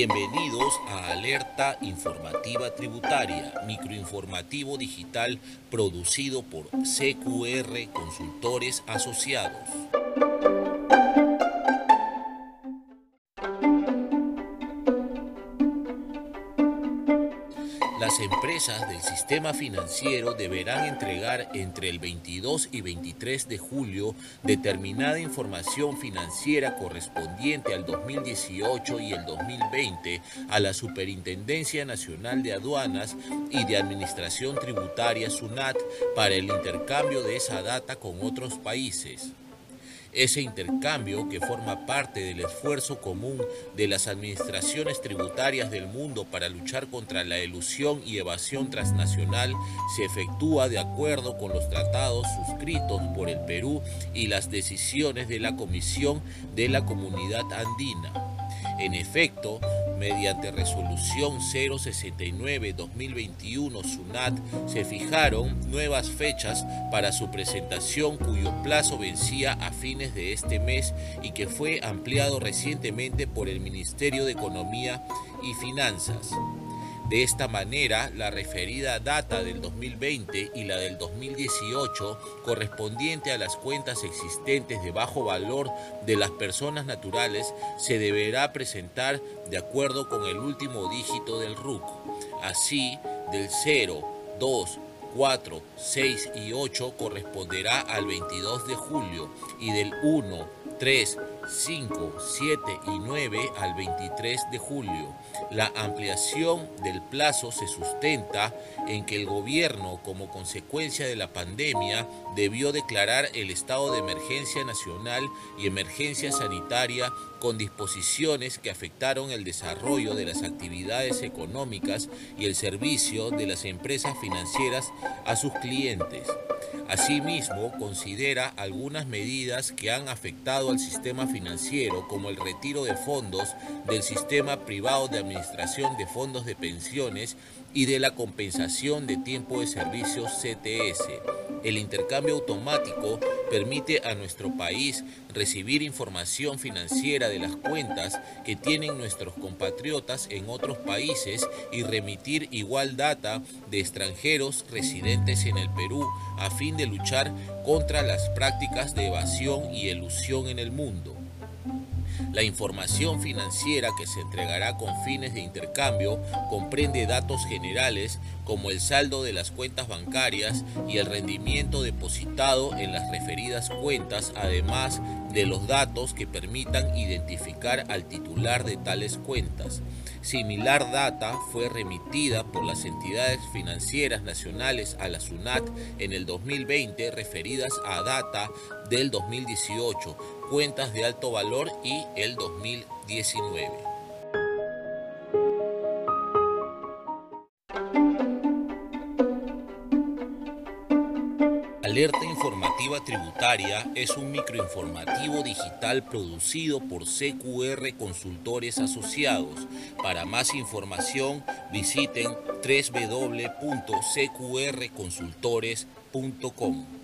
Bienvenidos a Alerta Informativa Tributaria, microinformativo digital producido por CQR Consultores Asociados. Las empresas del sistema financiero deberán entregar entre el 22 y 23 de julio determinada información financiera correspondiente al 2018 y el 2020 a la Superintendencia Nacional de Aduanas y de Administración Tributaria SUNAT para el intercambio de esa data con otros países. Ese intercambio, que forma parte del esfuerzo común de las administraciones tributarias del mundo para luchar contra la elusión y evasión transnacional, se efectúa de acuerdo con los tratados suscritos por el Perú y las decisiones de la Comisión de la Comunidad Andina. En efecto, mediante resolución 069-2021 SUNAT se fijaron nuevas fechas para su presentación cuyo plazo vencía a fines de este mes y que fue ampliado recientemente por el Ministerio de Economía y Finanzas. De esta manera, la referida data del 2020 y la del 2018, correspondiente a las cuentas existentes de bajo valor de las personas naturales, se deberá presentar de acuerdo con el último dígito del RUC. Así, del 0, 2, 4, 6 y 8 corresponderá al 22 de julio y del 1, 3, 5, 7 y 9 al 23 de julio. La ampliación del plazo se sustenta en que el gobierno, como consecuencia de la pandemia, debió declarar el estado de emergencia nacional y emergencia sanitaria con disposiciones que afectaron el desarrollo de las actividades económicas y el servicio de las empresas financieras a sus clientes. Asimismo, considera algunas medidas que han afectado al sistema financiero, como el retiro de fondos del sistema privado de administración de fondos de pensiones y de la compensación de tiempo de servicio CTS. El intercambio automático permite a nuestro país recibir información financiera de las cuentas que tienen nuestros compatriotas en otros países y remitir igual data de extranjeros residentes en el Perú a fin de luchar contra las prácticas de evasión y elusión en el mundo. La información financiera que se entregará con fines de intercambio comprende datos generales como el saldo de las cuentas bancarias y el rendimiento depositado en las referidas cuentas, además de los datos que permitan identificar al titular de tales cuentas. Similar data fue remitida por las entidades financieras nacionales a la SUNAT en el 2020 referidas a data del 2018, cuentas de alto valor y el 2019. Alerta Informativa Tributaria es un microinformativo digital producido por CQR Consultores Asociados. Para más información visiten www.cqrconsultores.com.